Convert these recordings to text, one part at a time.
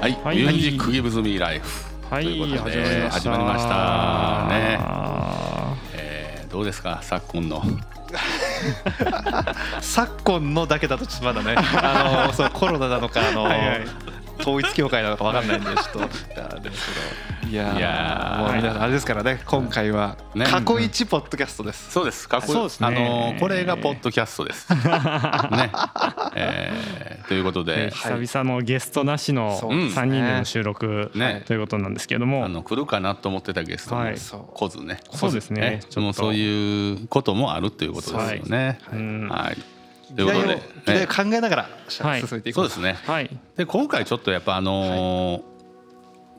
はい、はい。ミュージックギブズミーライフ。はい、ということで始まりました。ね。あえー、どうですか、昨今の。昨今のだけだとちょっとまだね。あのそうコロナなのかあのはいはい。統一教会なのかわかんないんでちょっと。あれですけどいやーいやー。もう皆さんあれですからね今回はね。過去一ポッドキャストです、そうです、かっこいいそうですね。あのーこれがポッドキャストです。ね、えー、ということーで。で、久々のゲストなしのそうです3人での収録ね。ということなんですけども、あの来るかなと思ってたゲストも来ずね。そうですね。ちょっと。もうそういうこともあるということですよね。うんはい。ということで、でね。考えながらはい。進めていこう。そうですね。はい。で今回ちょっとやっぱあのー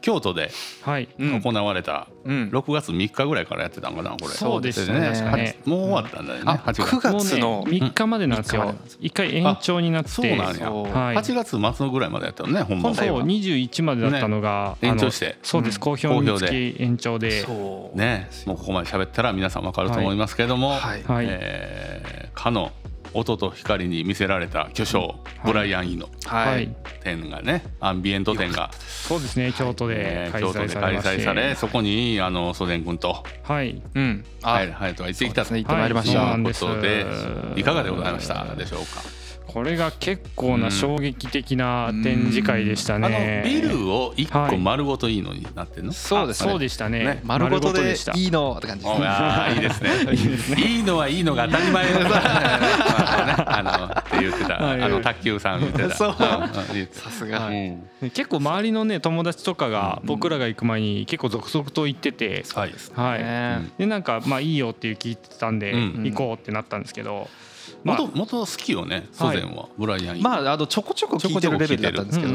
京都で行われたうん。6月3日ぐらいからやってたんかなこれ。そうですね。ね。もう終わったんだよね。あ8月。9もうね月の3日までなんですよ。一回延長になって。そうなんや。はい。8月末のぐらいまでやったのね本番。そう本来は21までだったのが、ね。延長して。そうです、うん。好評につき延長で。ね。もうここまで喋ったら皆さんわかると思いますけども、はい。はい、えーかの音と光に見せられた巨匠、ブライアン・イのははい。い、展がねアンビエント展が、そうですね京都で開えー京都催で開されまして、催されそこにあのソデン君と。はい。うん。あハヤハヤトが行ってきたとい。うそうですね行ってまいりました。はいことでいかがでございましたでしょうか。これが結構な衝撃的な展示会でしたあのね。ビルを一個はい。丸ごといいのになってんの、そうですあそうでしたね。ね。丸ごとでした。いいのって感じですおあー いいですね。いいのはいいのが当たり前。だあのって言ってた、はい。あの卓球さん言ってた。そう。さすが。うん。結構周りのね友達とかが僕らが行く前に結構続々と行ってて、はい。はい。ね。でなんかまあいいよっていう聞いてたんでうん。行こうってなったんですけど、まあ元元好きよね、ソデンは、ブライアン。まああのちょこちょこ聞いてるレベルだったんですけど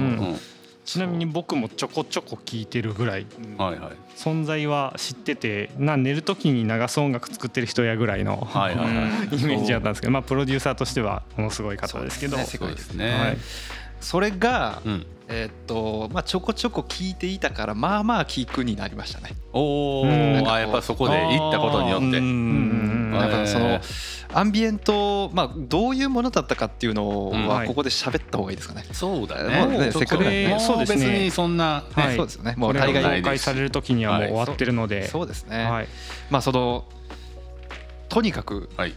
ちなみに僕もちょこちょこ聞いてるぐらいはいはい存在は知ってて、な寝る時に流す音楽作ってる人やぐらいのはいはいはい。イメージだったんですけど、まあプロデューサーとしてはものすごい方ですけど、そうですね。はい。それがうん。えーっとまあちょこちょこ聞いていたからまあまあ聞くになりましたね。おうんお、あやっぱそこで行ったことによって。うんうんなんかそのへアンビエントまあどういうものだったかっていうのうんははいここで喋った方がいいですかね。そうだもうねね。せっかくねもそうですね別にそんなねはいそうですよね。もう大概公開される時にはもう終わってるので、そうですね。はい。まあそのとにかくはい。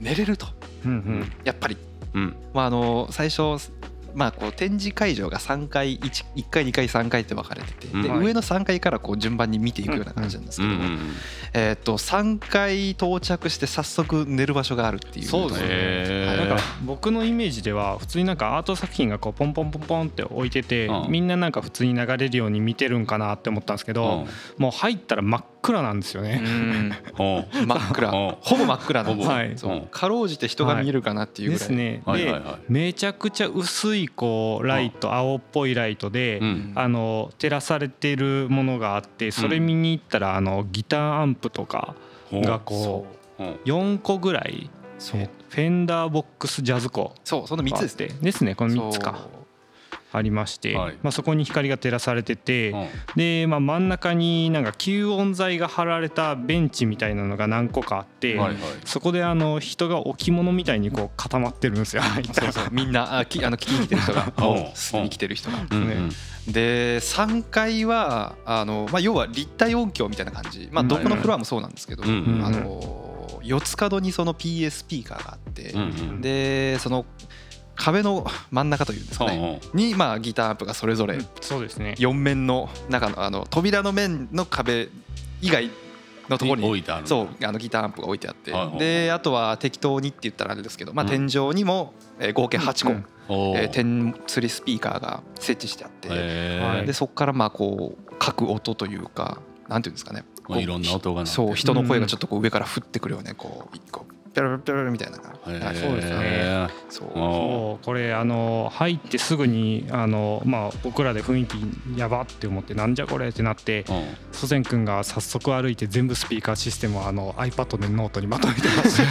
寝れるとうんうん。やっぱりうん。まああの最初まあこう展示会場が3回 1, 1回2回3回って分かれてて、でうん上の3階からこう順番に見ていくような感じなんですけど。えー、と3回到着して早速寝る場所があるっていうそうですねへーなん。か僕のイメージでは普通になん。かアート作品がこうポンポンポンポンって置いてて、うん。みん。ななん。か普通に流れるように見てるん。かなって思ったん。ですけど、もう入ったら真っ暗なんですようね。真っ暗。うん。ほぼ真っ暗なんですよ、はい。そう。うんかろうじて人が見えるかなっていうぐらい、ですね。ではいはいはい。めちゃくちゃ薄いこうライト青っぽいライトで、うん。あの照らされてるものがあってそれ見に行ったらあのギターアンプとかがこうう。ん。4個ぐらいそう。フェンダーボックスジャズコそうその3つですね。ねですねこの3つかありまして、はい。まあ、そこに光が照らされてて、うん。で、まあ、真ん中になんか吸音材が貼られたベンチみたいなのが何個かあって、はいはい。そこであの人が置物みたいにこう固まってるんですよ。そうそう。みんなあきあの聞きに来てる人が。てる人が。うん。うんで3階はあの、まあ、要は立体音響みたいな感じ、まあ、どこのフロアもそうなんですけど、あの四つ角にそのーカーがあって、でその壁の真ん中というんですかね、に、まあ、ギターアンプがそれぞれそうですね。4面の中のあの扉の面の壁以外のところにに置いてある。そうあのギターアンプが置いてあって、はいはいはい。であとは適当にって言ったらあれですけど、まあ、うん。天井にも、えー合計8個、えー点釣りスピーカーが設置してあって、でそこからまあこう各音というかなんていうんですかね。まあいろんな音がそう人の声がちょっとこう上から降ってくるよねこう一個ペロペロペロみたいな。へー。はいそうですね。そう。おそうこれあの入ってすぐにあの、まあ、僕らで雰囲気やばって思ってなんじゃこれってなってうん。祖先君が早速歩いて全部スピーカーシステムをあの iPad でノートにまとめてますお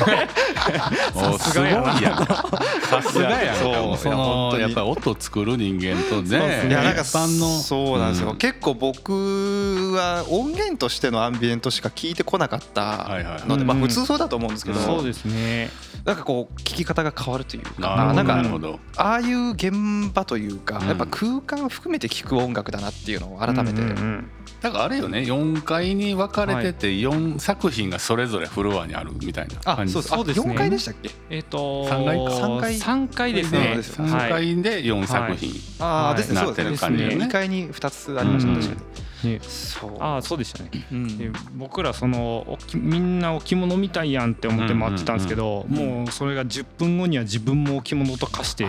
ー さすがやな。すごいやん。さすがやん。そう。そのやっぱり音作る人間とねいやなんか一般の。そうなんですよ、うん。結構僕は音源としてのアンビエントしか聞いてこなかったはいはいので、まあ、うん普通そうだと思うんですけど、そうですね。なんかこう聞き方が変わるというかなんかなるほど。ああいう現場というかうん。やっぱ空間含めて聴く音楽だなっていうのを改めて。うんうんうん。だからあれよね4階に分かれてて4作品がそれぞれフロアにあるみたいな感じ。あそうです。あそうですね。4階でしたっけ？えっ、と三階か。三階三階ですね。そうですよね。3はい階で4作品、はい。ああですね。なってる感じよね。ね。2階に2つありました。うん。確かにねそう。ああそうでしたね。うん。で僕らそのおきみんな置物みたいやんって思って待ってたんですけど、うんうんうんもうそれが10分後には自分も置物と化して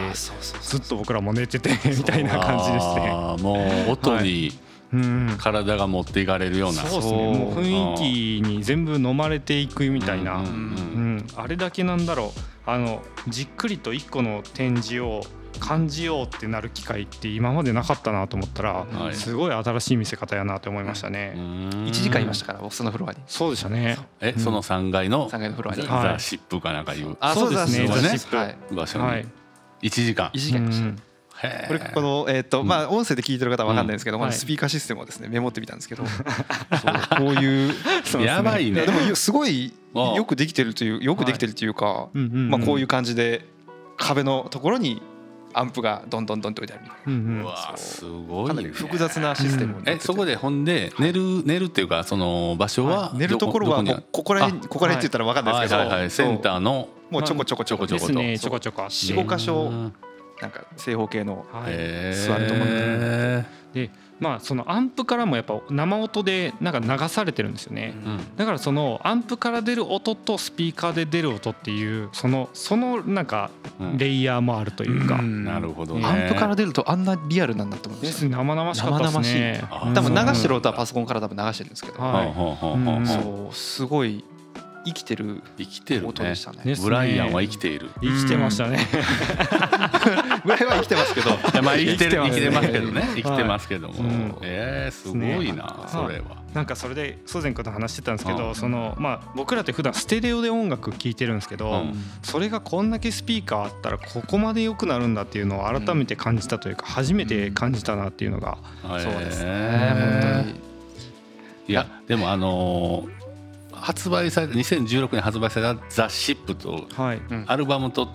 ずっと僕らも寝ててみたいな感じですね。もう音にうん体が持っていかれるような、そうですね。もう雰囲気に全部飲まれていくみたいな、うん。あれだけなんだろう。あのじっくりと一個の展示を感じようってなる機会って今までなかったなと思ったら、はい。すごい新しい見せ方やなと思いましたね。1時間いましたから僕そのフロアに。そうでしたね。えその3階の？3階のフロアに。はい。ザ・シップかなんかいう？あそうですね。ザシップ。はい。場所はい。に1時間。1時間いました。これこのえっとまあ音声で聞いてる方は分かんないんですけどまずスピーカーシステムをですねメモってみたんですけど こういうやばいね。でもすごいああ。よくできてるというよくできてるというかまあこういう感じで壁のところにアンプがどんどんどんと置いてある。うんうん。うわすなごいね。複雑なシステムになっててえそこでほんで寝る寝るっていうかその場所は寝るところはここら辺ここら辺って言ったら分かんないですけど。はいはいはいセンターの。もうちょこちょこちょこちょことですねちょこちょこ。あって四五箇所うん。なんか正方形の座るところでまあそのアンプからもやっぱ生音でなんか流されてるんですよね。うん。だからそのアンプから出る音とスピーカーで出る音っていうそのそのなんかうん。レイヤーもあるというか、うん。なるほどね。アンプから出るとあんなリアルなんだと思いましたですね生々しかったですね。生々しい。多分流してるうん音はパソコンから多分流してるんですけど。はい。そうすごい生きてる生きてるね。音でしたね。ね。ブライアンは生きている。生きてましたね。ぐらいは生きてますけど。まあ生きてる生きてますけどね。生きてますけども。うん。えーすごいなねそれは。なんかそれでソゼン君と話してたんですけうんどそのまあ僕らって普段ステレオで音楽聴いてるんですけど、うん。それがこんだけスピーカーあったらここまで良くなるんだっていうのを改めて感じたというか初めて感じたなっていうのが、そうですね。へー。いやでもあのー発売された2016年発売された「ザ・シップとはい、アルバムと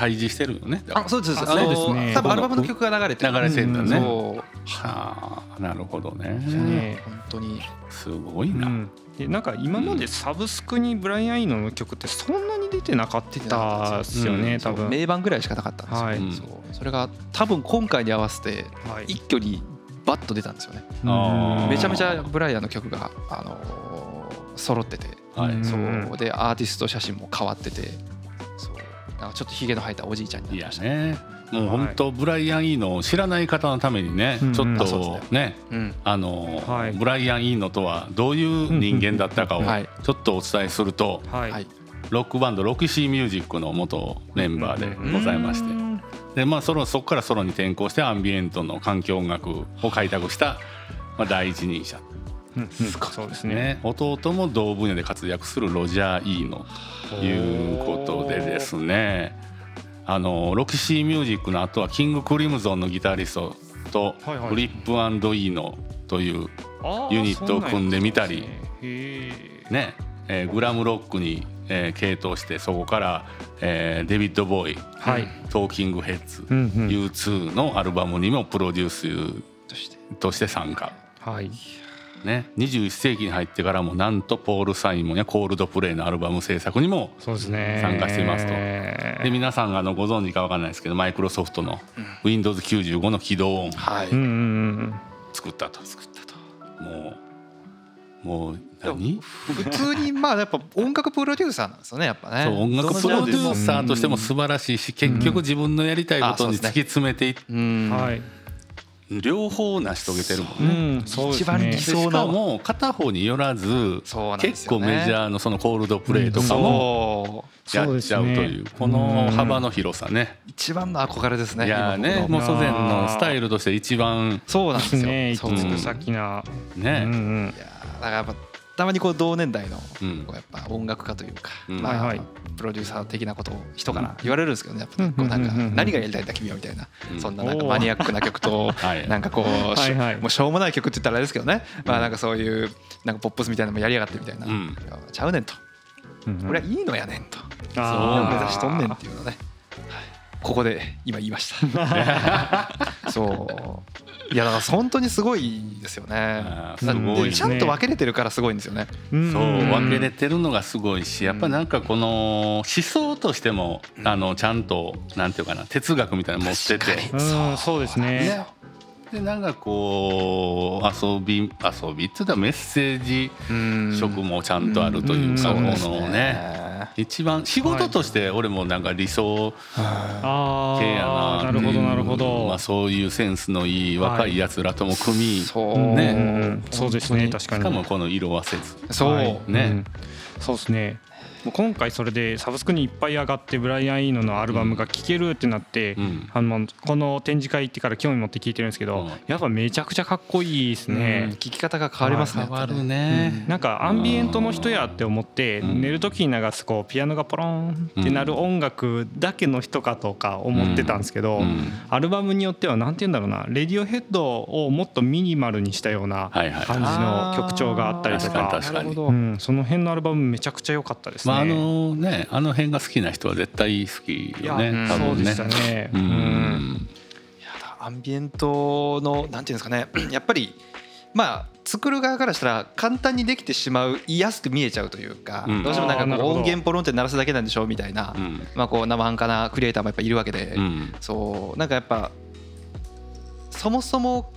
対峙してるよね。あそうですああのそうですね。多分アルバムの曲が流れてる。流れてんだうん。ねはあなるほどね。ね本当に。すごいうな、ん、でなんか今までサブスクにブライアン・イーノの曲ってそんなに出てなかったですよね、うん。多分。名盤ぐらいしかなかったんですよ、はそう。それが多分今回に合わせてはい。一挙にバッと出たんですよね。めちゃめちゃブライアンの曲が、あのー揃ってて、はい。うん。そう。でアーティスト写真も変わっててなんかちょっとひげの生えたおじいちゃんになました。ね。もう本当ブライアン・イーノを知らない方のためにね、うん。ちょっとね。うん。あの、はい。ブライアン・イーノとはどういう人間だったかをちょっとお伝えすると、ロックバンドロキシーミュージックの元メンバーでございまして、うん。でまあそのそこからソロに転向してアンビエントの環境音楽を開拓した、まあ、第一人者そうですね。ね。弟も同分野で活躍するロジャー・イーノということでですね。あのロキシーミュージックの後はキング・クリムゾンのギタリストとフリップイーノというユニットを組んでみたり。ね。えーグラムロックに、えー傾倒してそこから、えーデビッド・ボーイ、はい。トーキング・ヘッズ、うんうん。U2 のアルバムにもプロデュースとして。として参加。はいね、21世紀に入ってからもなんとポール・サイモンやコールドプレイのアルバム制作にも参加していますと。で皆さんがあのご存知か分かんないですけどマイクロソフトの Windows95 の起動音はい、作ったと。作ったと。もうもう何？普通に まあやっぱ音楽プロデューサーなんですよねやっぱね。そう音楽プロデューサーとしても素晴らしいし結局自分のやりたいことに突き詰めていっうん。はい両方成し遂げてるもんうね。んそうです一番理ねで想しかも片方によらずそうなんです結構メジャーのそのコールドプレイとかもやっちゃうというこの幅の広さね。一番の憧れですねいやーねもう祖先のスタイルとして一番そうなんですよ。ねそう一つ先な。うんうね。ん。いやー。だからやっぱたまにこう同年代のうん。こうやっぱ音楽家というか、うん。まあプロデューサー的なことを人から言われるんですけどねやっぱこうなん。か何がやりたいんだ君はみたいな、うん。そんななんかマニアックな曲と はい。なんかこうもうしょうもない曲って言ったらあれですけどね、まあなんかそういうなんかポップスみたいなのもやりやがってみたいな、うん。いやちゃうねんと。俺はいいのやねんと。あー。目指しとんねんっていうのね、はい。ここで今言いました。そういやだから本当にすごいですよね。すごいね。ちゃんと分けれてるからすごいんですよね。うん。そううん。分けれてるのがすごいしやっぱなんかこの思想としてもあのちゃんとなんていうかな哲学みたいなの持ってて。確かうんそうですね。ね。でなんかこう遊び遊びって言ったらメッセージうん。色もちゃんとあるというかこうんのね一番仕事として俺もなんか理想あ系やあななるほどなるほど、まあそういうセンスのいい若いやつらとも組みしそう。ね。うんそうですね確かに。かもこの色あせず。そう、はい。ね。うん。そうですねもう今回それでサブスクにいっぱい上がってブライアン・イーノのアルバムが聴けるってなって、うん。あのこの展示会行ってから興味持って聞いてるんですけど、うん。やっぱめちゃくちゃかっこいいですうん。ね聞、き方が変わりますね。変わるね。なんかアンビエントの人やって思ってうん。寝る時に流すこうピアノがポロンってなる音楽だけの人かとか思ってたんですけど、うん。アルバムによっては何て言うんだろうなレディオヘッドをもっとミニマルにしたようなはいはい感じの曲調があったりと確かその辺のアルバムめちゃくちゃ良かったですね。まああのねあの辺が好きな人は絶対好きよねね。そうでしたね。ううん。やだアンビエントのなんていうんですかね。やっぱりまあ作る側からしたら簡単にできてしまう言いやすく見えちゃうというか、うん。どうしてもなんか音源ポロンって鳴らすだけなんでしょうみたいな、うん。まあこう生半可なクリエイターもやっぱいるわけで、うん。そう。なんかやっぱそもそも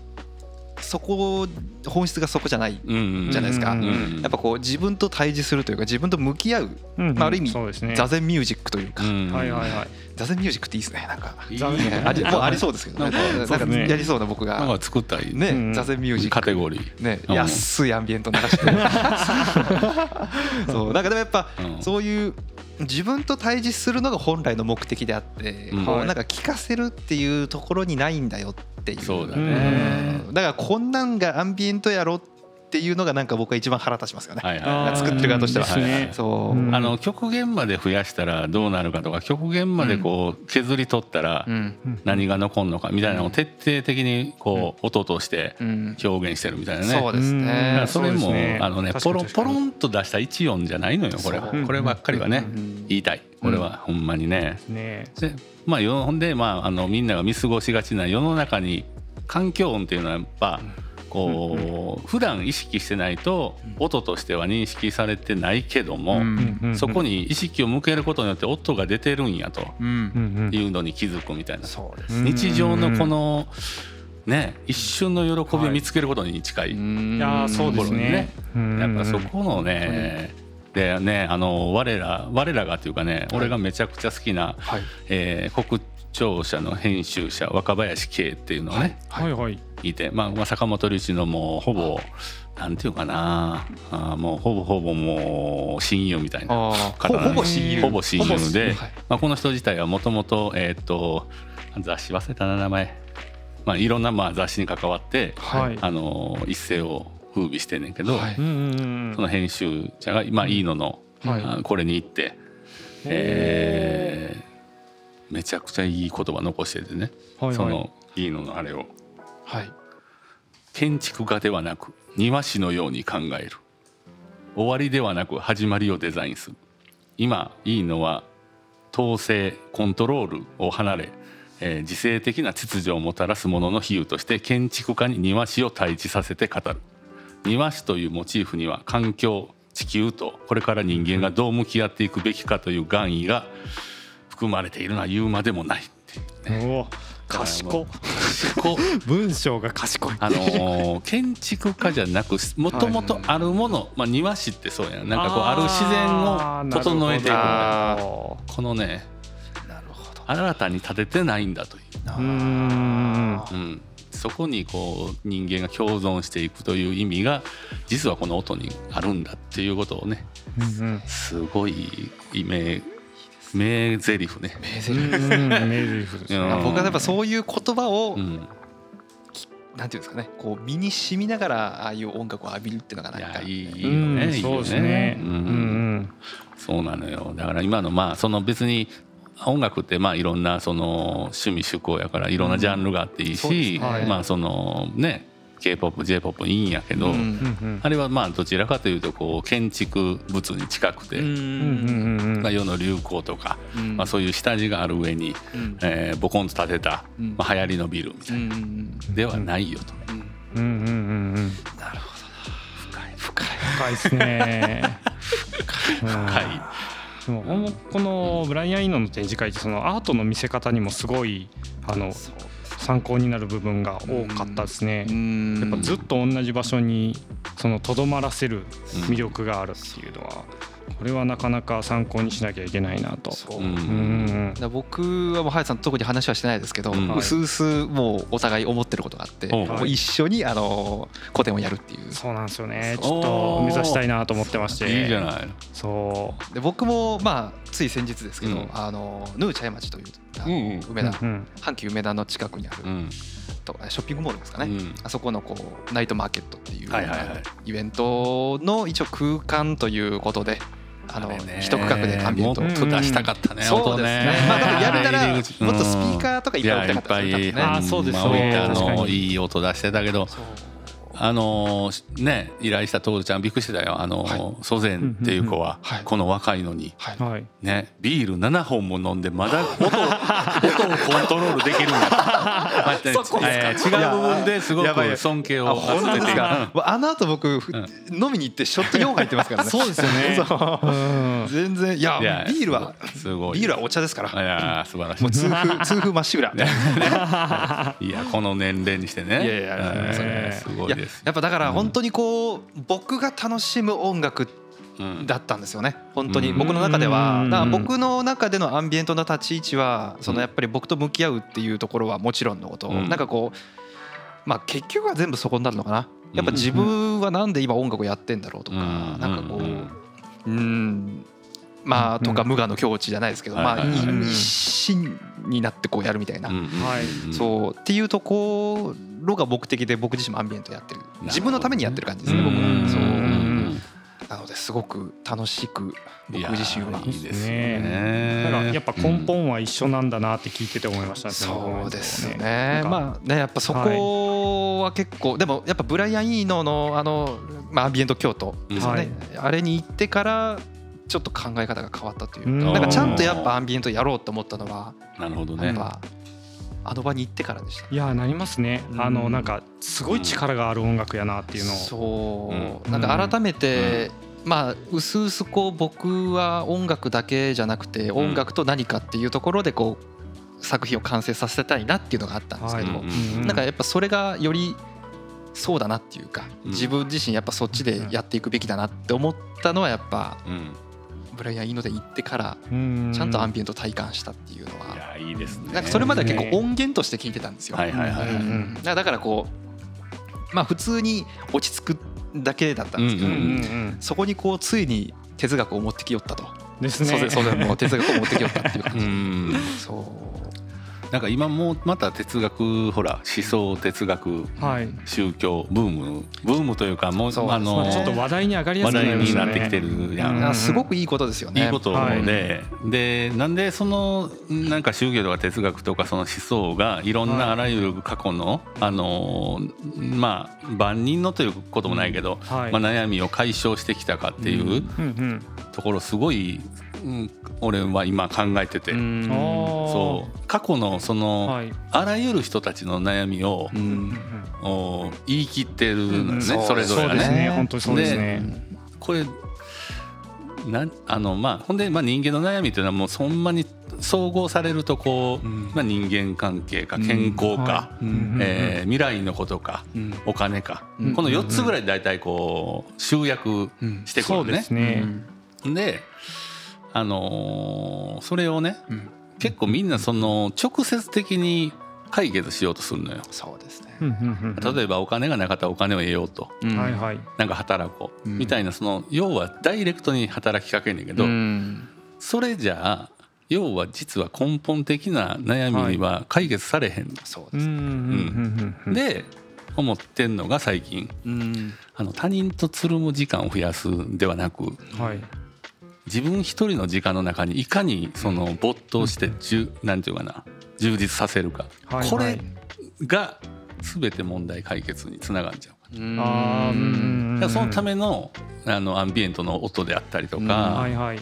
そこ本質がそこじゃないうんじゃないですか。やっぱこう自分と対峙するというか自分と向き合ううんまあある意味そうですね。座禅ミュージックというか、うんはいはいはい。座禅ミュージックっていいですねなんか。いい座禅ね。ありもうありそうですけどね。なんかやりそうな僕なんがか作ったりね、うん。座禅ミュージック。カテゴリー。ね、うん。安いアンビエント流して。そうなんかでもやっぱ、うん。そういう自分と対峙するのが本来の目的であって、うん。こうはい。なんか聞かせるっていうところにないんだよっていう。そうだうねうん。だからこんなんがアンビエントやろっていうのがなんか僕は一番腹立ちますよね、はいはい。作ってる側としては。ね。そう、うん。あの極限まで増やしたらどうなるかとか極限までこう削り取ったらうん。何が残るのかみたいなのを徹底的にこう音としてうん。表現してるみたいなね。そうですね。らそれもね。あのねポロポロンと出した一音じゃないのよこれは。こればっかりはねうん。言いたい。これはほんまにね。ね。でまあよほんでまああのみんなが見過ごしがちな世の中に環境音っていうのはやっぱこう普段意識してないと音としては認識されてないけども、うんそこに意識を向けることによって音が出てるんやというのに気づくみたいな、そうですうん日常のこのね一瞬の喜びを見つけることに近い、いやーそうですね。うん。やっぱそこのね、でねあの我ら我らがというかね、俺がめちゃくちゃ好きな、はい。えー国庁舎の編集者若林圭っていうのがね、はいはい。い。て、まあ、まあ坂本龍一のもうほぼなんていうかなあーもうほぼほぼもう親友みたいなあー方ほほぼ親友。ほぼ親友ではい。まあ、この人自体はもともとえーっと雑誌忘れたな名前、まあ、いろんなまあ雑誌に関わって、はい。あの一世を風靡してんねんけど、はい。その編集者が、まあ、いいのの、はい。あこれに行って、えーめちゃくちゃいい言葉残しててね、はいはい。そのいいののあれを。はい。建築家ではなく庭師のように考える。終わりではなく始まりをデザインする。今いいのは統制コントロールを離れ、えー自制的な秩序をもたらすものの比喩として建築家に庭師を対峙させて語る。庭師というモチーフには環境地球とこれから人間がどう向き合っていくべきかという願意が含まれているのは言うまでもないっていうおお賢っ。こう 文章が賢い。あのー建築家じゃなくもともとあるもの、まあ、庭師ってそうやん。なんかこうある自然を整えていくこのねなるほど。新たに建ててないんだという、うーん。うん、そこにこう人間が共存していくという意味が実はこの音にあるんだっていうことをねうんうん。すごい名名台詞ね。名台詞。うんうん名台詞ですね。うん。僕はやっぱそういう言葉を、うん、なんていうんですかね。こう身に染みながらああいう音楽を浴びるっていうのがいなんかやいいようんね、いいよそうですね。ううんん。そうなのよ。だから今のまあその別に音楽ってまあいろんなその趣味趣向やからいろんなジャンルがあっていいし、そうですね。はい。まあそのね k p o p j p o p いいんやけど、うん。あれはまあどちらかというとこう建築物に近くて、うん。うんうんうんうん。まあ、世の流行とか、うん。まあ、そういう下地がある上に、うん。えーボコンと立てた、うん。まあ、流行りのビルみたいな、ではないよと。うん。うんうんうんうん。なるほどな。深い。深い深いですね。深はい。でもほんまこのブライアン・イーノの展示会ってそのアートの見せ方にもすごいあのそう参考になる部分が多かったですね。うんやっぱずっと同じ場所にそのとどまらせる魅力があるっていうのはこれはなかなか参考にしなきゃいけないなと。そう。僕はもう隼さんと特に話はしてないですけど、うんうすうすもうお互い思ってることがあって、はい。もう一緒にあの個展をやるっていう。そうなんですよね。ちょっと目指したいなと思ってまして。いいじゃない。そで僕もまあつい先日ですけど、うん。あのヌーチャイ町という、あのうんうん。梅田、う、うん。阪急梅田の近くにある、うんとショッピングモールですかね、うん。あそこのこうナイトマーケットっていう、イベントの一応空間ということであの一区画でアンビエントを。出したかったね、そうですね。まあ多分やるなら もっとスピーカーとかいっぱい置きたかったですね。そうですね。まあ置いいい音出してたけどあのーね依頼した徹ちゃんびっくりしてたよ。あのは祖善っていう子ははい。この若いのに。はい。はい。ね。ビール7本も飲んでまだ音を 音をコントロールできるんだまあねそこですか？えー違う部分ですごく尊敬あを本当です集めてか。もうあの後僕ふうん。飲みに行ってショット4入ってますからね。そうですよね。全然いやいやビールはすごい。ビールはお茶ですから。いやー素晴らしい。もう痛風痛風まっしぐら。いやこの年齢にしてね。いやいやすごいですやっぱだから本当にこう僕が楽しむ音楽うん。だったんですよね。本当に。うん。僕の中では。うん。だから僕の中でのアンビエントの立ち位置はそのやっぱり僕と向き合うっていうところはもちろんのこと。うん。なんかこうまあ結局は全部そこになるのかな。やっぱ自分はなんで今音楽をやってんだろうとかうん。なんかこうん。ううん。まあとか無我の境地じゃないですけどまあ一心になってこうやるみたいな。そう。っていうところが目的で僕自身もアンビエントやってる。自分のためにやってる感じですね僕うん。はそう。うん。なのですごく楽しく僕自身はいいですよだねからやっぱ根本は一緒なんだなって聞いてて思いましたねそうですね。まあねやっぱそこは結構でもやっぱブライアン・イーノのあの、まあ、アンビエント京都ですよね、あれに行ってからちょっと考え方が変わったとい。うか、うんなんかちゃんとやっぱアンビエントやろうと思ったのはなるほどねやっぱあの場に行ってからでした。いやなりますね。うん。あのなんかすごい力がある音楽やなっていうのを。そう、うん。なんか改めて、まあうすうすこう僕は音楽だけじゃなくて音楽と何かっていうところでこう作品を完成させたいなっていうのがあったんですけど、なんかやっぱそれがよりそうだなっていうかうん。自分自身やっぱそっちでやっていくべきだなって思ったのはやっぱうんブライアン・イーノで行ってからうん。ちゃんとアンビエント体感したっていうのいはやいいですね。なんかそれまでは結構音源として聞いてたんですよ。はいはいはい。うん。うんだからこうまあ普通に落ち着くだけだったんですけど、うんうんうん。そこにこうついに哲学を持ってきよったと。ですね。そうですそう哲学を持ってきよったっていう感うじ。ん。そうなんか今もうまた哲学ほら思想哲学はい。宗教ブームブームというかもうそうあのまあちょっと話題に上がりや話題すくなになってきてるやうん。すごくいいことですよね。いいことはい。で、でなんでそのなんか宗教とか哲学とかその思想がいろんなはい。あらゆる過去の、あのまあ万人のということもないけど、はい。まあ、悩みを解消してきたかっていううん。うんうん。ところすごい、うん、俺は今考えてて、うん。そう。過去のその、はい。あらゆる人たちの悩みをう、ん。お言い切ってるのよね、うん。それぞれね。ね。本当にそうですね。これなんあのまあほんで、まあ、人間の悩みというのはもうそんなに総合されるとこう、うん。まあ、人間関係か健康か、はうん。えー未来のことかうん。お金か、うん。この4つぐらいで大体こう集約うんしてくるね。すね。であのーそれをねうん。結構みんなその直接的に解決しようとするのよ。そうですね。例えばお金がなかったらお金を得ようと。うん。はいはい。なんか働こう。うん。みたいなその要はダイレクトに働きかけんねんけど、うん。それじゃあ要は実は根本的な悩みは解決されへん、そうです。うん。うん。で思ってんのが最近。うん。あの他人とつるむ時間を増やすんではなくはい自分一人の時間の中にいかにその没頭してじゅなんていうかな充実させるか、はいこれが全て問題解決につながんじゃうか。うん。そのためのあのアンビエントの音であったりとか、はいはい。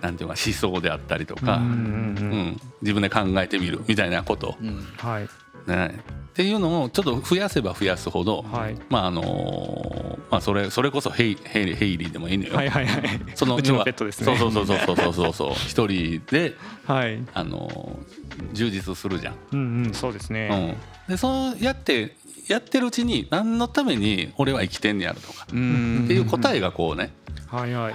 なんていうか思想であったりとか、うん。うん。自分で考えてみるみたいなこと、うん。はい。ね、っていうのをちょっと増やせば増やすほど、はい。まああのまあそれそれこそヘイヘイヘイリーでもいいのよ。はいはいはい。そのうちのペットですね。そうそうそうそうそうそうそう。一人ではい。あの充実するじゃん。うんうんそうですね。うん、でそうやってやってるうちに何のために俺は生きてんねやろとかうんっていう答えがこうねはいはい。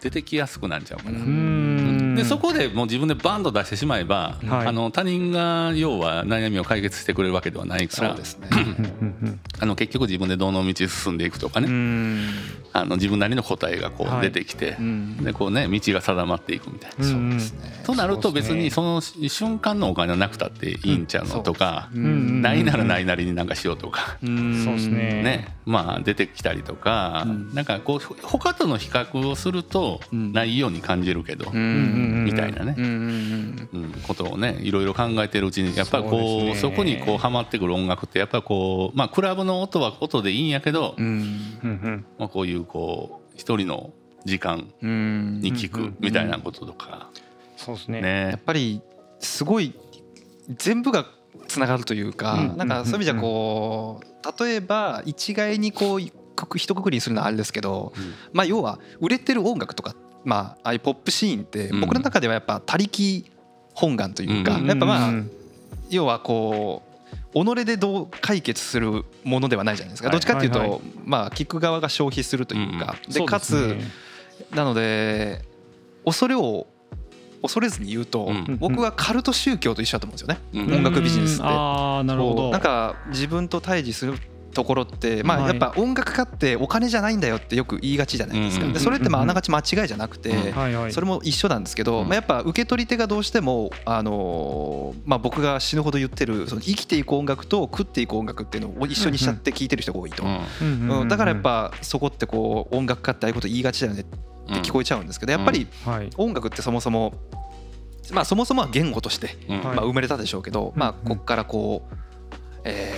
出てきやすくなっちゃうかな。ううんんでそこでもう自分でバンと出してしまえば、はい。あの他人が要は悩みを解決してくれるわけではないからそうですね。うんうんあの結局自分でどの道進んでいくとかね、うん。あの自分なりの答えがこはい。う出てきて、うん。でこうね道が定まっていくみたいな。うん。そうですね。となると別にそその瞬間のお金はなくたっていいんちゃうのとか、ないならないなりになんかしようとか、うん。そうですね。ね。まあ出てきたりとか、うん。なんかこう他との比較をするとうん。ないように感じるけど、うんうんみたいなね、ことをねいろいろ考えてるうちにやっぱりこうそこにこうハマってくる音楽ってやっぱこうまあクラブの音は音でいいんやけど、まあ、こういうこう一人の時間に聞くみたいなこととかそうですねやっ。ぱりすごい全部がつながるというか、なんかそういう意味じゃこう例えば一概にこう一括りにするのはあれですけど、まあ要は売れてる音楽とか、まあ、ああいうポップシーンってうん。僕の中ではやっぱ他力本願というか、うん。やっぱまあうん。要はこう己でどう解決するものではないじゃないですか、はい。どっちかっていうと、まあ聞く側が消費するというか、でかつ、なので恐れを恐れずに言うと、うん。僕はカルト宗教と一緒だと思うんですよね。うん。音楽ビジネスって。うん。ああなるほど。なんか自分と対峙するところってまあはいやっぱ音楽家ってお金じゃないんだよってよく言いがちじゃないですか。でそれってまあうんあながち間違いじゃなくてそれも一緒なんですけどうん。まあやっぱ受け取り手がどうしてもあのーまあ僕が死ぬほど言ってるその生きていく音楽と食っていく音楽っていうのを一緒にしちゃって聴いてる人が多いと。うん。だからやっぱそこってこう音楽家ってああいうこと言いがちだよねって聞こえちゃうんですけどやっぱりはい。音楽ってそもそもまあそもそもは言語としてまあ生まれたでしょうけどまあうんこっからこうえー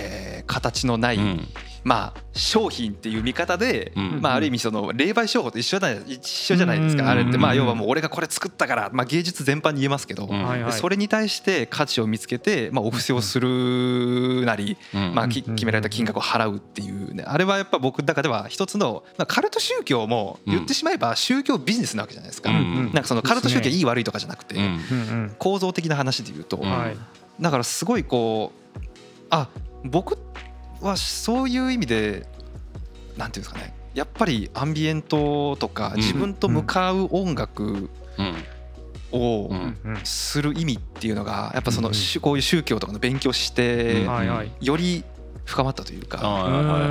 形のないうん。まあ商品っていう見方でうん。まあある意味その霊媒商法と一緒だ一緒じゃないですうん。かあれって。まあうん要はもう俺がこれ作ったからまあ芸術全般に言えますけどそれに対して価値を見つけてまあお布施をするなりうん。まあ決められた金額を払うっていうね。あれはやっぱ僕の中では一つのまあカルト宗教も言ってしまえば宗教ビジネスなわけじゃないですか。うん。なんかそのカルト宗教いい悪いとかじゃなくて構造的な話で言うとだからすごいこうあ僕はそういう意味でなんていうんですかねやっぱりアンビエントとかうん。自分と向かう音楽うん。をする意味っていうのがやっぱそうんのしこういう宗教とかの勉強してより深まったというか。はいはいはい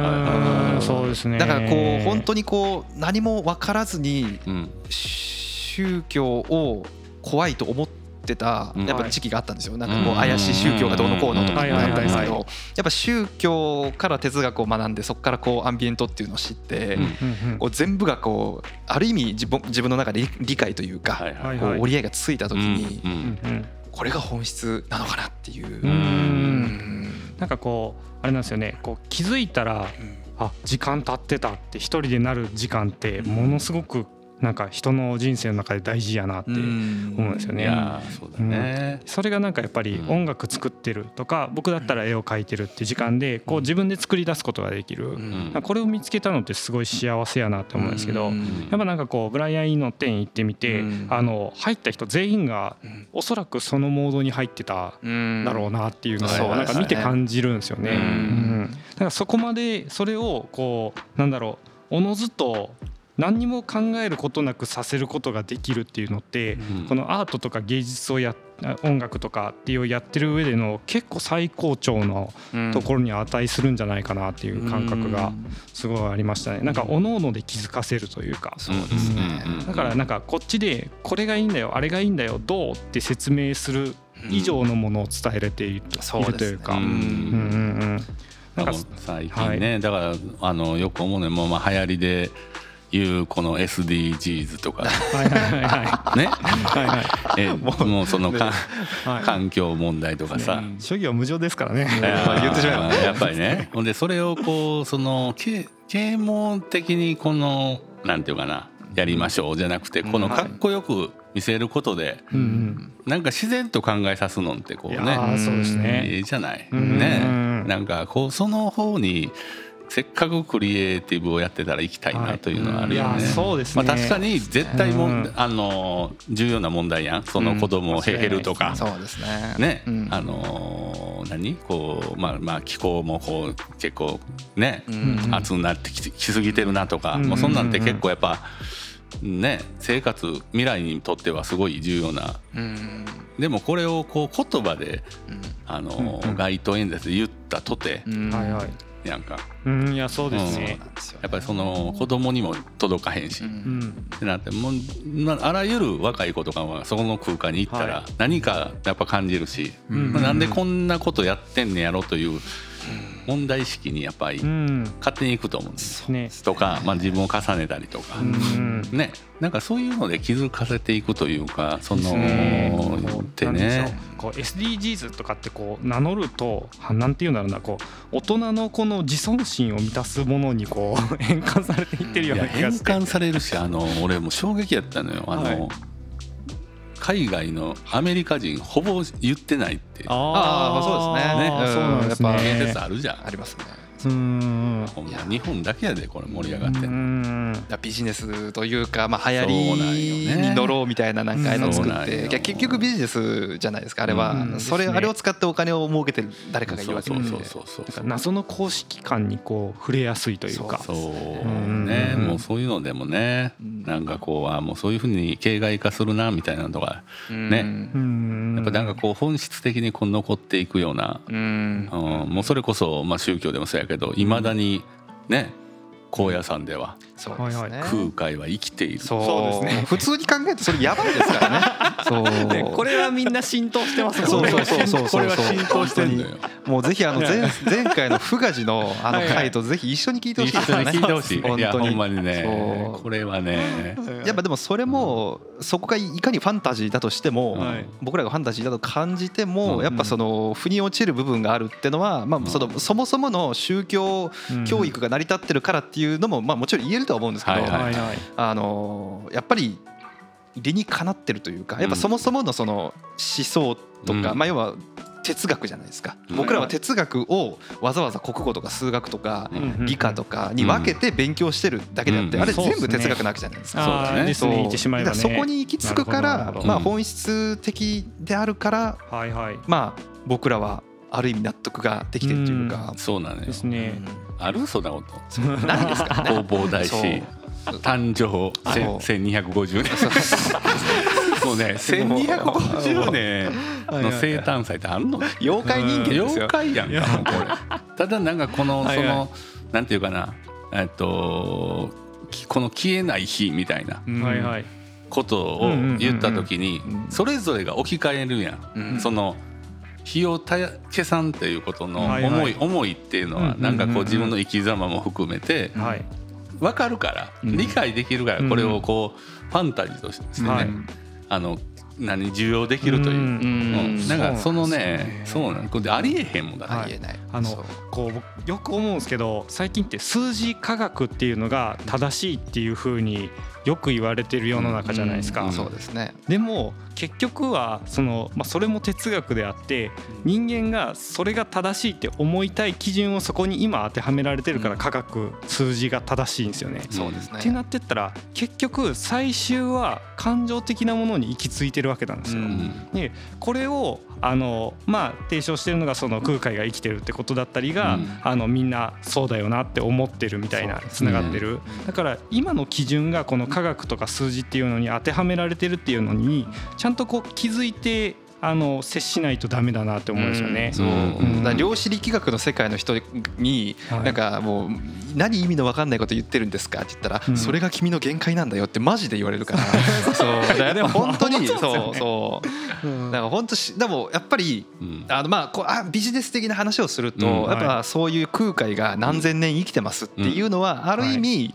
はいうん。そうですね。だからこう本当にこう何も分からずにうん。宗教を怖いと思ってたうん。やっぱ時期があったんですよ。なんかこう怪しい宗教がどうのこうのとかってなったんですけどやっぱ宗教から哲学を学んでそこからこうアンビエントっていうのを知って全部がこうある意味自分自分の中で理理解というかこう折り合いがついた時にこれが本質なのかなっていう。ううん。んなんかこうあれなんですよね。こう気づいたらあ時間経ってたって一人でなる時間ってものすごくなんか人の人生の中で大事やなって思うんですよね。そうだね。それがなんかやっぱりうん。音楽作ってるとか僕だったら絵を描いてるって時間でこう自分で作り出すことができる。うん。これを見つけたのってすごい幸せやなって思うんですけどやっうんぱなんかこうブライアン・イーの店行ってみてうん。あの入った人全員がうんおそらくそのモードに入ってたうん。だろうなっていうのをなんか見て感じるんですよね。うん。うん。だからそこまでそれをこうなんだろうおのずと何にも考えることなくさせることができるっていうのってうん。このアートとか芸術をや音楽とかっていうやってる上での結構最高潮のところに値するんじゃないかなっていう感覚がすごいありましたね。なんか各々で気づかせるというか。そうですね。うんうんだからなんかこっちでこれがいいんだよあれがいいんだよどうって説明する以上のものを伝えれているというか。ううんんうん。うんなんか最近ね、だからあのよく思うのはもうまあ流行りで言うこの SDGs とか。ね？えもうそのかはい。環境問題とかさ、諸行無常ですからね。言ってしまえば。やっぱりね。ほんでそれをこうその啓啓蒙的にこのなんていうかなやりましょうじゃなくてこのかっこよく見せることでうんなんか自然と考えさすのってこうそうですね。いいじゃない。うんねうんなんかこうその方にせっかくクリエイティブをやってたら行きたいなというのはあるよね。い。やそうですね。まあ、確かに絶対も、うんあの重要な問題やん。その子供をうん減るとか、そうですね。ね、うん。あの何？こうまあまあ気候もこう結構ね、うん。暑くなってききすぎてるなとか、うん。もうそんなんって結構やっぱね生活未来にとってはすごい重要な。うん。でもこれをこう言葉であの、うん。うん。街頭演説で言ったとてうんか。うんいやそうですね。なんやっぱりその子供にも届かへんし、ううん。んってなってもうまああらゆる若い子とかはそこの空間に行ったはら何かやっぱ感じるし、うんまあなんでこんなことやってんねやろという問題意識にやっぱりうん勝手に行くと思うんですよ。ね。とか、まあ、自分を重ねたりとか、うんねなんかそういうので気づかせていくというかそのうんってね。こう SDGs とかってこう名乗るとはなんていうんだろうなこう大人のこの自尊心を満たすものにこう 変換されていってるような気がして。換されるしあの俺も衝撃やったのよあの、はい海外のアメリカ人ほぼ言ってないってあーそうですね。あーそうなんですうんやっぱ言ね。説あるじゃんありますねうーん。ほんま日本だけやでこれ盛り上がって。ん。うのんビジネスというか、まあ、流行りね。に乗ろうみたいななんかあの作って、そうなん。よいや結局ビジネスじゃないですかあれは、うんそれねあれを使ってお金を儲けてる誰かがいるわけで。謎の公式感にこう触れやすいというか。そううんねうんもうそういうのでもねうんなんかこうあもうそういうふうに形骸化するなみたいなのとかうんねうんやっぱなんかこう本質的にこう残っていくような、うんうん、もうそれこそまあ宗教でもそうやけどいまだにね高野山では。そうですね、空海は生きている。そう。そうですね。普通に考えるとそれやばいですからね。そう。でこれはみんな浸透してますそうよね。そうそうそう。これは浸透してんのよ。もうぜひあの前前回の富賀寺のあの回とぜひ一緒に聞いてほしい一緒に聞いてほしい。本当に。ほんまにね。そう。これはね。やっぱでもそれもそこがいかにファンタジーだとしても、はい。僕らがファンタジーだと感じても、うん。やっぱその腑に落ちる部分があるってのは、まあ、そのそもそもの宗教教育が成り立ってるからっていうのも、まあ、もちろん言えるとは思うんですけど、はいはい。はい。あのやっぱり理にかなってるというかやっぱそもそものその思想とか、うん。まあ、要は哲学じゃないですか、うん僕らは哲学をわざわざ国語とか数学とかうん。理科とかに分けて勉強してるだけであって、うんあれ全部哲学なわけじゃないですか。そうだね。あーですね言ってしまえばね。だからそこに行き着くからまあうん。本質的であるからはいはい。まあ僕らはある意味納得ができてるというか、そうなのよ。ですね。あるそんなこと。うんないですからね。弘法大師誕生。せそう1250年もうね1250年の生誕祭ってあるの？妖怪人間です妖よ。怪やんかもうこれ。ただなんかこのはいはい。そのなんていうかな。えっときこの消えない日みたいな。うん。はいはい。ことを言った時にうんそれぞれが置き換えるやうんん。その日をたや消さんっていうことのはいはい。思い思いっていうのはうんなんかこう自分の生き様も含めてはい。分かるからうん。理解できるからこれをこうファンタジーとしてはい。ねあの何受容できるというう。うんうんなんかそのねそうなんこれありえへんもんだはいありえない。あのこう僕よく思うんですけど最近って数字科学っていうのが正しいっていう風によく言われてる世の中じゃないですか、うんそうですね。でも結局はその、まあ、それも哲学であって人間がそれが正しいって思いたい基準をそこに今当てはめられてるからうん科学数字が正しいんですよね。そうですね。ってなってったら結局最終は感情的なものに行き着いてるわけなんですよ。うん。でこれをあの、まあ、提唱してるのがその空海が生きてるってことだったりが、うん。あのみんなそうだよなって思ってるみたいなつながってる、だから今の基準がこの科学とか数字っていうのに当てはめられてるっていうのにちゃんとこう気づいてあの接しないとダメだなって思うんですよね。そう、うん。量子力学の世界の人に、はい。なんかもう何意味の分かんないこと言ってるんですかって言ったら、うん。それが君の限界なんだよってマジで言われるから。そう。でも 本当にそうそう。うん。だから本当しでもやっぱりうん。あのまあこうあビジネス的な話をすると、うん。やっぱそういう空海が何千年生きてますっていうのはある意味、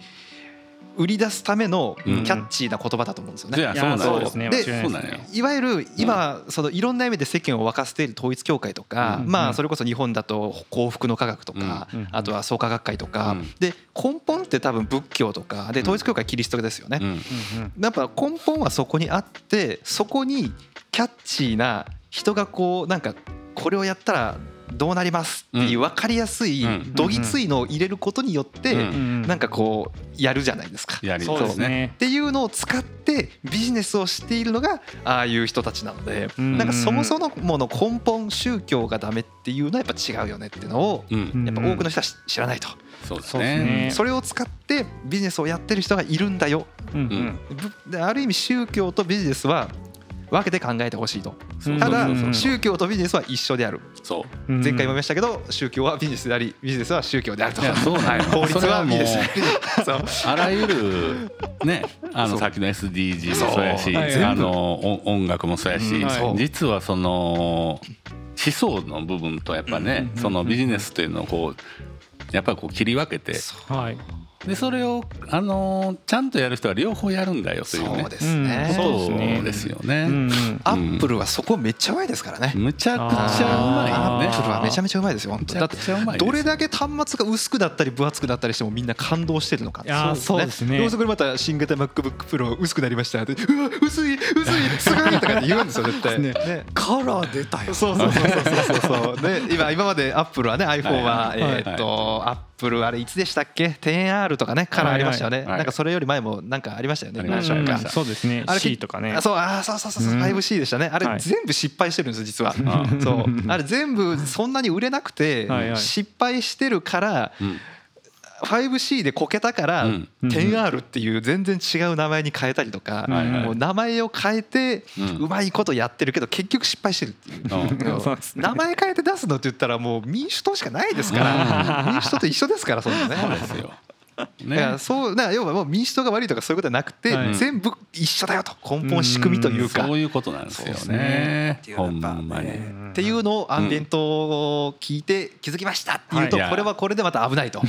売り出すためのキうん。ャッチーな言葉だと思うんですよね。うなんそうよですね。いわゆる今そのいろんな意味で世間を沸かせている統一教会とか、うん。まあそれこそ日本だと幸福の科学とか、うん。あとは創価学会とか、うん。で根本って多分仏教とかで統一教会キリストですよね。やっぱ根本はそこにあってそこにキャッチーな人がこうなんかこれをやったらどうなりますっていう分かりやすいうん。どぎついのを入れることによってなんかこうやるじゃないですか。やりそうですね。っていうのを使ってビジネスをしているのがああいう人たちなのでうん。なんかそもそもの根本宗教がダメっていうのはやっぱ違うよねっていうのをうん。やっぱ多くの人は知知らないと。そうですね。ね。それを使ってビジネスをやってる人がいるんだよ。うんある意味宗教とビジネスは分けて考えてほしいと。ただ宗教とビジネスは一緒である。そう。うん前回も言いましたけど宗教はビジネスでありビジネスは宗教であると。そう 法律はビジネスであり。そう あらゆるねあのさっきの SDG もそう。やしあのお音楽もそうやし実はその思想の部分とやっぱねうんそのビジネスっていうのをこうやっぱりこう切り分けてはいでそれをあのちゃんとやる人は両方やるんだよというね。そうですね。そうですようんね。うん。アップルはそこめっちゃうまいですからね。むちゃくちゃうまいよね。アップルはめちゃめちゃうまいですよ本当に。だってどれだけ端末が薄くなったり分厚くなったりしてもみんな感動してるのか。いやーそうですね。どうせこれまた新型 MacBookPro 薄くなりましたってうわ薄い薄いすごいとかって言うんですよ絶対。ね。ね。カラー出たよ。そうそうそうそうそうそう。で 今今までアップルはね iPhone ははいえーっとアップルあれいつでしたっけ？10R とかねカラーありましたよね。はい。はいなんかそれより前もなんかありましたよね。何色か。そうですね。あれ C とかね。あそうあーそうそうそうそう。うん。5C でしたね。あれはい。全部失敗してるんですよ実は。んそう。あれ全部そんなに売れなくてはいはい。失敗してるからうん 5C でこけたからうん。10R っていう全然違う名前に変えたりとかもう名前を変えてうまいことやってるけど結局失敗してるっていう。名前変えて出すのって言ったらもう民主党しかないですから。民主党と一緒ですからそんなね。そうですよ。だからね。そう要はもう民主党が悪いとかそういうことじゃなくて、はい。全部一緒だよと。根本仕組みというか、そういうことなんですよね。っていうのをアンビエントを聞いて気づきましたっていうと、はい。これはこれでまた危ないと。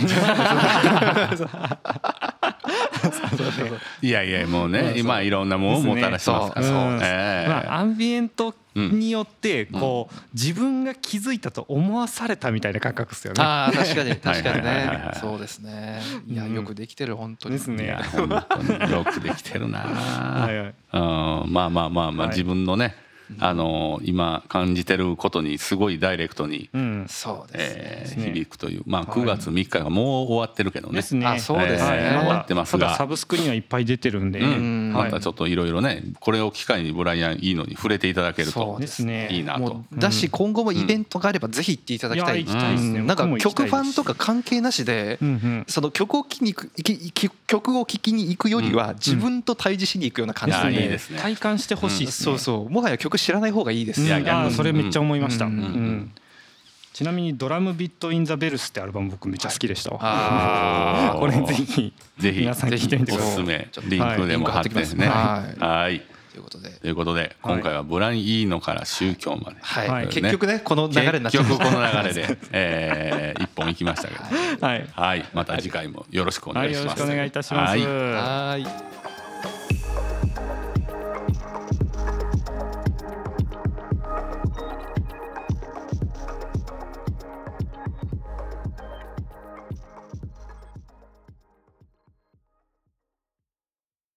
いやいやもうね今いろんなものをもたらしてますから。そう。そう。うん。ええ。まあ、アンビエントによってこう自分が気づいたと思わされたみたいな感覚ですよね。ああ確かに 確かにね。そうですね。いやうんよくできてる本当に。ですね。いや本当によくできてるな。はいはい。うん。まあまあまあまあはい。自分のねあの今感じてることにすごいダイレクトにうん、そうですね、えーね響くという。まあはい。9月3日がもう終わってるけどね。ですね。あそうですね。えー終わってますが。ただサブスクにはいっぱい出てるんで、うん。はいまたちょっといろいろねこれを機会にブライアンいいのに触れていただけるそとうですね。いいなと。だし今後もイベントがあればぜひ行っていただきたい。なんか曲ファンとか関係なしで。その曲を聴きに行く曲を聴きに行くよりは自分と対峙しに行くような感じで。ですね。体感してほしいですね。そうそう。もはや曲知らない方がいいです。うんいやそれめっちゃ思いました。ううんん。うんちなみにドラムビットインザベルスってアルバム僕めっちゃ好きでした。わ。これぜひぜひ。皆さん聞いてみておください。すすめ。ちょっとリンクでも貼ってますはい。はい。ということで。ということで今回はブラインいいのから宗教まで。はい、はい。結局ねこの流れになっちゃいました結局この流れで、えー一本行きましたけど。はい。はい。また次回もよろしくおはい、よろし願い。しますくお願いいたします。はい。はーい